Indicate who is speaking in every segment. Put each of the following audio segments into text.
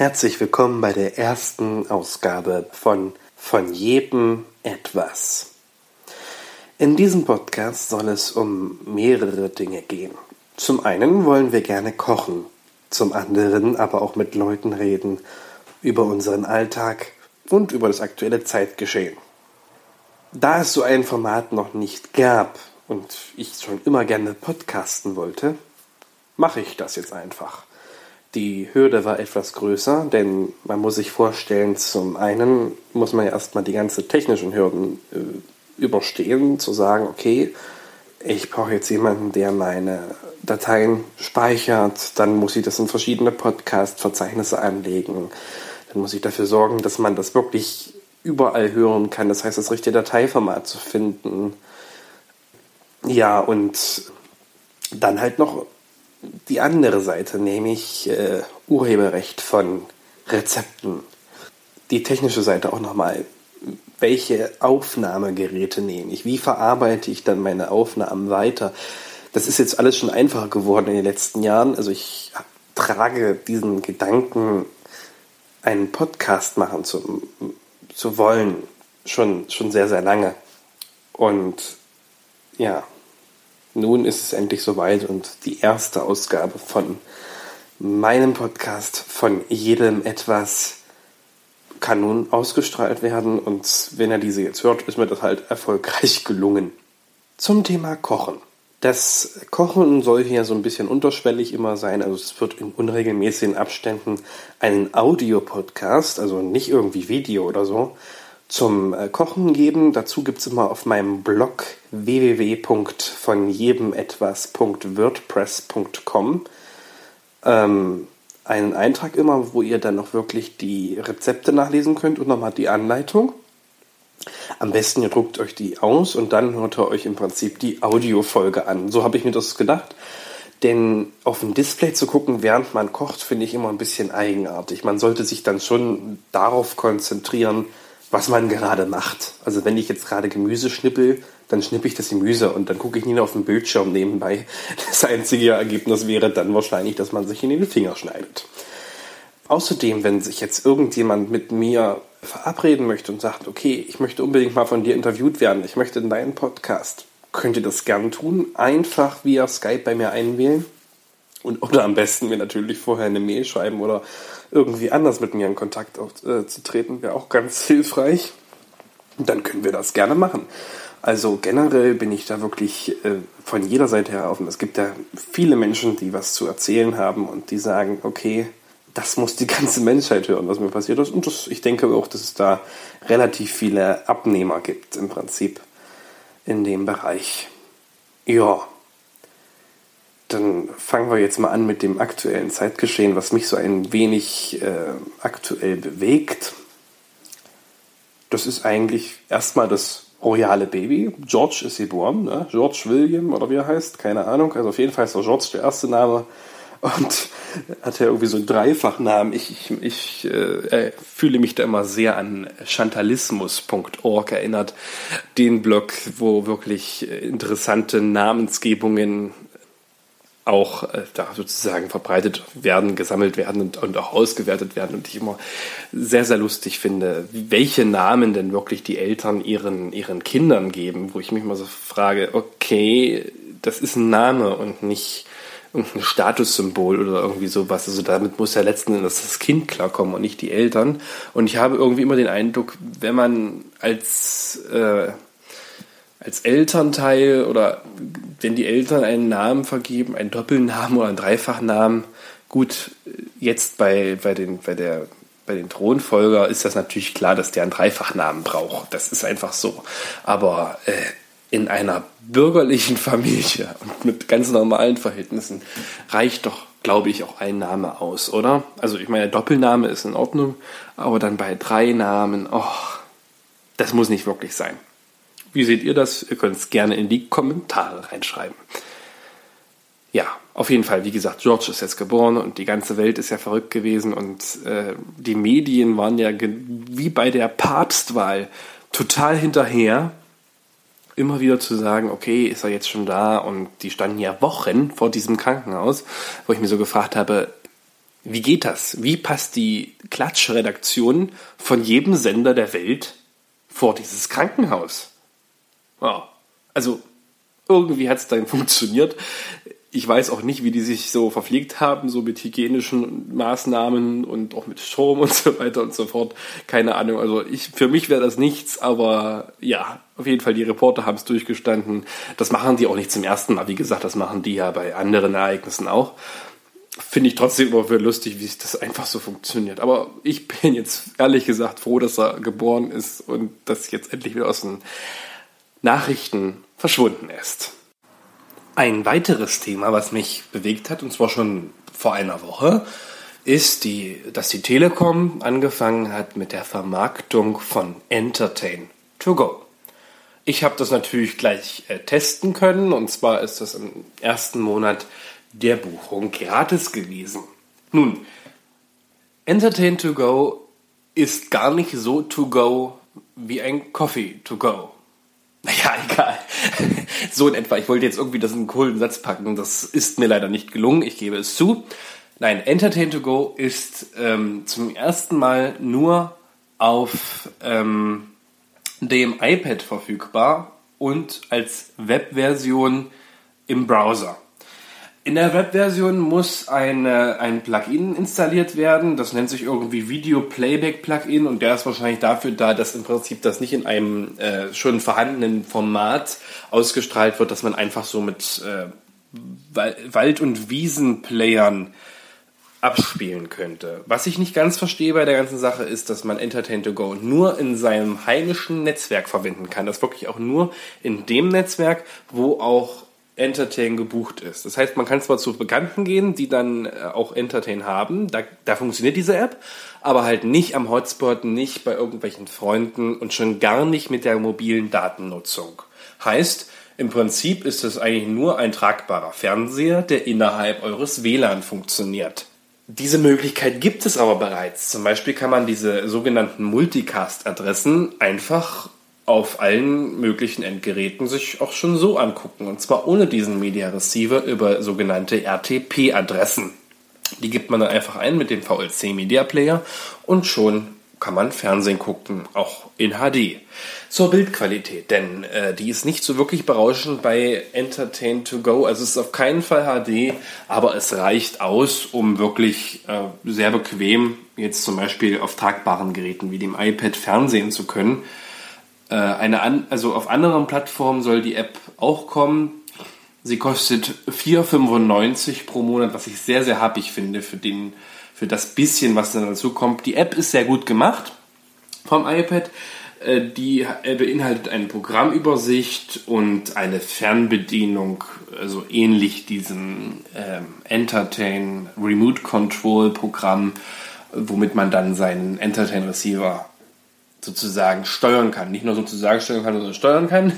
Speaker 1: Herzlich willkommen bei der ersten Ausgabe von Von jedem etwas. In diesem Podcast soll es um mehrere Dinge gehen. Zum einen wollen wir gerne kochen, zum anderen aber auch mit Leuten reden über unseren Alltag und über das aktuelle Zeitgeschehen. Da es so ein Format noch nicht gab und ich schon immer gerne podcasten wollte, mache ich das jetzt einfach. Die Hürde war etwas größer, denn man muss sich vorstellen, zum einen muss man ja erstmal die ganzen technischen Hürden äh, überstehen, zu sagen, okay, ich brauche jetzt jemanden, der meine Dateien speichert, dann muss ich das in verschiedene Podcast-Verzeichnisse anlegen, dann muss ich dafür sorgen, dass man das wirklich überall hören kann, das heißt, das richtige Dateiformat zu finden. Ja, und dann halt noch die andere Seite, nämlich äh, Urheberrecht von Rezepten. Die technische Seite auch nochmal. Welche Aufnahmegeräte nehme ich? Wie verarbeite ich dann meine Aufnahmen weiter? Das ist jetzt alles schon einfacher geworden in den letzten Jahren. Also ich trage diesen Gedanken, einen Podcast machen zu, zu wollen, schon, schon sehr, sehr lange. Und ja, nun ist es endlich soweit und die erste Ausgabe von meinem Podcast von jedem etwas kann nun ausgestrahlt werden und wenn er diese jetzt hört, ist mir das halt erfolgreich gelungen. Zum Thema Kochen. Das Kochen soll hier so ein bisschen unterschwellig immer sein, also es wird in unregelmäßigen Abständen einen Audiopodcast, also nicht irgendwie Video oder so, zum äh, Kochen geben. Dazu gibt es immer auf meinem Blog www.vonjebemetwas.wordpress.com ähm, einen Eintrag immer, wo ihr dann noch wirklich die Rezepte nachlesen könnt und nochmal die Anleitung. Am besten ihr druckt euch die aus und dann hört ihr euch im Prinzip die Audiofolge an. So habe ich mir das gedacht. Denn auf dem Display zu gucken, während man kocht, finde ich immer ein bisschen eigenartig. Man sollte sich dann schon darauf konzentrieren, was man gerade macht. Also wenn ich jetzt gerade Gemüse schnippel, dann schnippe ich das Gemüse und dann gucke ich nie auf den Bildschirm nebenbei. Das einzige Ergebnis wäre dann wahrscheinlich, dass man sich in den Finger schneidet. Außerdem, wenn sich jetzt irgendjemand mit mir verabreden möchte und sagt, okay, ich möchte unbedingt mal von dir interviewt werden, ich möchte in deinen Podcast, könnt ihr das gern tun. Einfach via Skype bei mir einwählen. Und oder am besten mir natürlich vorher eine Mail schreiben oder irgendwie anders mit mir in Kontakt auch, äh, zu treten, wäre auch ganz hilfreich. Und dann können wir das gerne machen. Also generell bin ich da wirklich äh, von jeder Seite her offen. Es gibt ja viele Menschen, die was zu erzählen haben und die sagen, okay, das muss die ganze Menschheit hören, was mir passiert ist. Und das, ich denke auch, dass es da relativ viele Abnehmer gibt im Prinzip in dem Bereich. Ja, dann fangen wir jetzt mal an mit dem aktuellen Zeitgeschehen, was mich so ein wenig äh, aktuell bewegt. Das ist eigentlich erstmal das royale Baby. George ist geboren, ne? George William oder wie er heißt, keine Ahnung. Also auf jeden Fall ist der George der erste Name und hat ja irgendwie so einen Dreifachnamen. Ich, ich, ich äh, fühle mich da immer sehr an chantalismus.org erinnert, den Blog, wo wirklich interessante Namensgebungen auch äh, da sozusagen verbreitet werden, gesammelt werden und, und, auch ausgewertet werden. Und ich immer sehr, sehr lustig finde, welche Namen denn wirklich die Eltern ihren, ihren Kindern geben, wo ich mich mal so frage, okay, das ist ein Name und nicht irgendein Statussymbol oder irgendwie sowas. Also damit muss ja letzten Endes das Kind klarkommen und nicht die Eltern. Und ich habe irgendwie immer den Eindruck, wenn man als äh, als Elternteil oder wenn die Eltern einen Namen vergeben, einen Doppelnamen oder einen Dreifachnamen, gut, jetzt bei, bei, den, bei, der, bei den Thronfolger ist das natürlich klar, dass der einen Dreifachnamen braucht. Das ist einfach so. Aber äh, in einer bürgerlichen Familie und mit ganz normalen Verhältnissen reicht doch, glaube ich, auch ein Name aus, oder? Also ich meine, Doppelname ist in Ordnung, aber dann bei drei Namen, oh, das muss nicht wirklich sein. Wie seht ihr das? Ihr könnt es gerne in die Kommentare reinschreiben. Ja, auf jeden Fall, wie gesagt, George ist jetzt geboren und die ganze Welt ist ja verrückt gewesen und äh, die Medien waren ja wie bei der Papstwahl total hinterher, immer wieder zu sagen, okay, ist er jetzt schon da und die standen ja Wochen vor diesem Krankenhaus, wo ich mir so gefragt habe, Wie geht das? Wie passt die Klatschredaktion von jedem Sender der Welt vor dieses Krankenhaus? Ja, also irgendwie hat es dann funktioniert. Ich weiß auch nicht, wie die sich so verpflegt haben, so mit hygienischen Maßnahmen und auch mit Strom und so weiter und so fort. Keine Ahnung. Also ich, für mich wäre das nichts, aber ja, auf jeden Fall, die Reporter haben es durchgestanden. Das machen die auch nicht zum ersten Mal. Wie gesagt, das machen die ja bei anderen Ereignissen auch. Finde ich trotzdem immer für lustig, wie das einfach so funktioniert. Aber ich bin jetzt ehrlich gesagt froh, dass er geboren ist und das jetzt endlich wieder aus den Nachrichten verschwunden ist. Ein weiteres Thema, was mich bewegt hat, und zwar schon vor einer Woche, ist, die, dass die Telekom angefangen hat mit der Vermarktung von Entertain to Go. Ich habe das natürlich gleich äh, testen können, und zwar ist das im ersten Monat der Buchung gratis gewesen. Nun, Entertain to Go ist gar nicht so to go wie ein Coffee to go. Naja, egal. so in etwa. Ich wollte jetzt irgendwie das in einen coolen Satz packen. Das ist mir leider nicht gelungen. Ich gebe es zu. Nein, Entertain to Go ist ähm, zum ersten Mal nur auf ähm, dem iPad verfügbar und als Webversion im Browser. In der Webversion muss eine, ein Plugin installiert werden. Das nennt sich irgendwie Video Playback Plugin und der ist wahrscheinlich dafür da, dass im Prinzip das nicht in einem äh, schon vorhandenen Format ausgestrahlt wird, dass man einfach so mit äh, Wald- und Wiesenplayern abspielen könnte. Was ich nicht ganz verstehe bei der ganzen Sache ist, dass man Entertain to Go nur in seinem heimischen Netzwerk verwenden kann. Das wirklich auch nur in dem Netzwerk, wo auch Entertain gebucht ist. Das heißt, man kann zwar zu Bekannten gehen, die dann äh, auch Entertain haben, da, da funktioniert diese App, aber halt nicht am Hotspot, nicht bei irgendwelchen Freunden und schon gar nicht mit der mobilen Datennutzung. Heißt, im Prinzip ist es eigentlich nur ein tragbarer Fernseher, der innerhalb eures WLAN funktioniert. Diese Möglichkeit gibt es aber bereits. Zum Beispiel kann man diese sogenannten Multicast-Adressen einfach auf allen möglichen Endgeräten sich auch schon so angucken. Und zwar ohne diesen Media Receiver über sogenannte RTP-Adressen. Die gibt man dann einfach ein mit dem VLC Media Player und schon kann man Fernsehen gucken, auch in HD. Zur Bildqualität, denn äh, die ist nicht so wirklich berauschend bei Entertain to Go. Also es ist auf keinen Fall HD, aber es reicht aus, um wirklich äh, sehr bequem jetzt zum Beispiel auf tragbaren Geräten wie dem iPad fernsehen zu können. Äh, eine an, also auf anderen Plattformen soll die App auch kommen. Sie kostet 4,95 pro Monat, was ich sehr, sehr happig finde für, den, für das bisschen, was dann dazu kommt. Die App ist sehr gut gemacht vom iPad. Äh, die beinhaltet eine Programmübersicht und eine Fernbedienung, also ähnlich diesem ähm, Entertain Remote Control Programm, womit man dann seinen Entertain Receiver sozusagen steuern kann. Nicht nur sozusagen steuern kann, sondern steuern kann.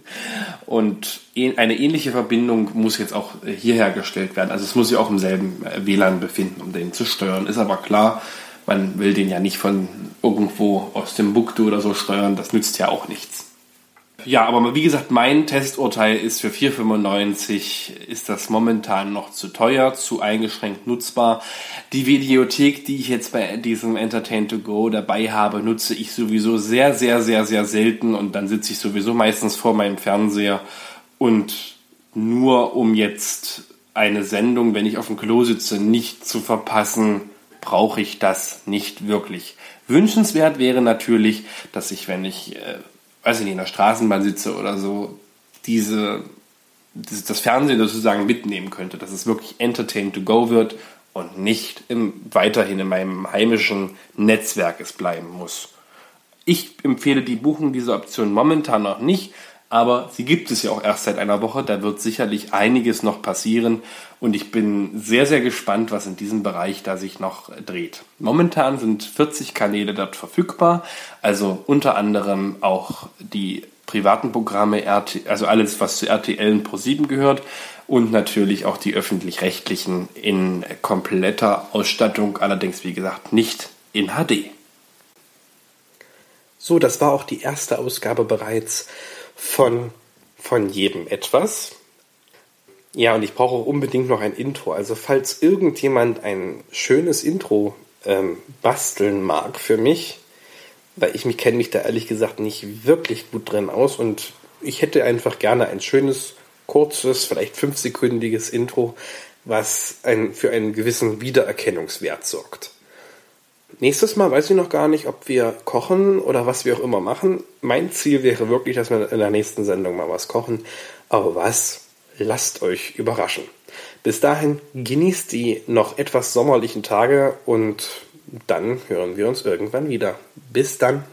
Speaker 1: Und eine ähnliche Verbindung muss jetzt auch hier hergestellt werden. Also es muss sich auch im selben WLAN befinden, um den zu steuern. Ist aber klar, man will den ja nicht von irgendwo aus dem Buktu oder so steuern. Das nützt ja auch nichts. Ja, aber wie gesagt, mein Testurteil ist für 4,95 ist das momentan noch zu teuer, zu eingeschränkt nutzbar. Die Videothek, die ich jetzt bei diesem Entertain to Go dabei habe, nutze ich sowieso sehr, sehr, sehr, sehr selten und dann sitze ich sowieso meistens vor meinem Fernseher und nur um jetzt eine Sendung, wenn ich auf dem Klo sitze, nicht zu verpassen, brauche ich das nicht wirklich. Wünschenswert wäre natürlich, dass ich, wenn ich äh, weiß ich nicht, in der Straßenbahn sitze oder so, diese, das, das Fernsehen sozusagen mitnehmen könnte, dass es wirklich entertain to go wird und nicht im, weiterhin in meinem heimischen Netzwerk es bleiben muss. Ich empfehle die Buchung dieser Option momentan noch nicht, aber sie gibt es ja auch erst seit einer Woche. Da wird sicherlich einiges noch passieren und ich bin sehr, sehr gespannt, was in diesem Bereich da sich noch dreht. Momentan sind 40 Kanäle dort verfügbar, also unter anderem auch die privaten Programme, also alles, was zu RTL und Pro7 gehört und natürlich auch die öffentlich-rechtlichen in kompletter Ausstattung, allerdings wie gesagt nicht in HD. So, das war auch die erste Ausgabe bereits von, von jedem etwas. Ja, und ich brauche auch unbedingt noch ein Intro. Also falls irgendjemand ein schönes Intro ähm, basteln mag für mich, weil ich mich kenne mich da ehrlich gesagt nicht wirklich gut drin aus und ich hätte einfach gerne ein schönes, kurzes, vielleicht fünfsekündiges Intro, was ein, für einen gewissen Wiedererkennungswert sorgt. Nächstes Mal weiß ich noch gar nicht, ob wir kochen oder was wir auch immer machen. Mein Ziel wäre wirklich, dass wir in der nächsten Sendung mal was kochen. Aber was? Lasst euch überraschen. Bis dahin genießt die noch etwas sommerlichen Tage und dann hören wir uns irgendwann wieder. Bis dann.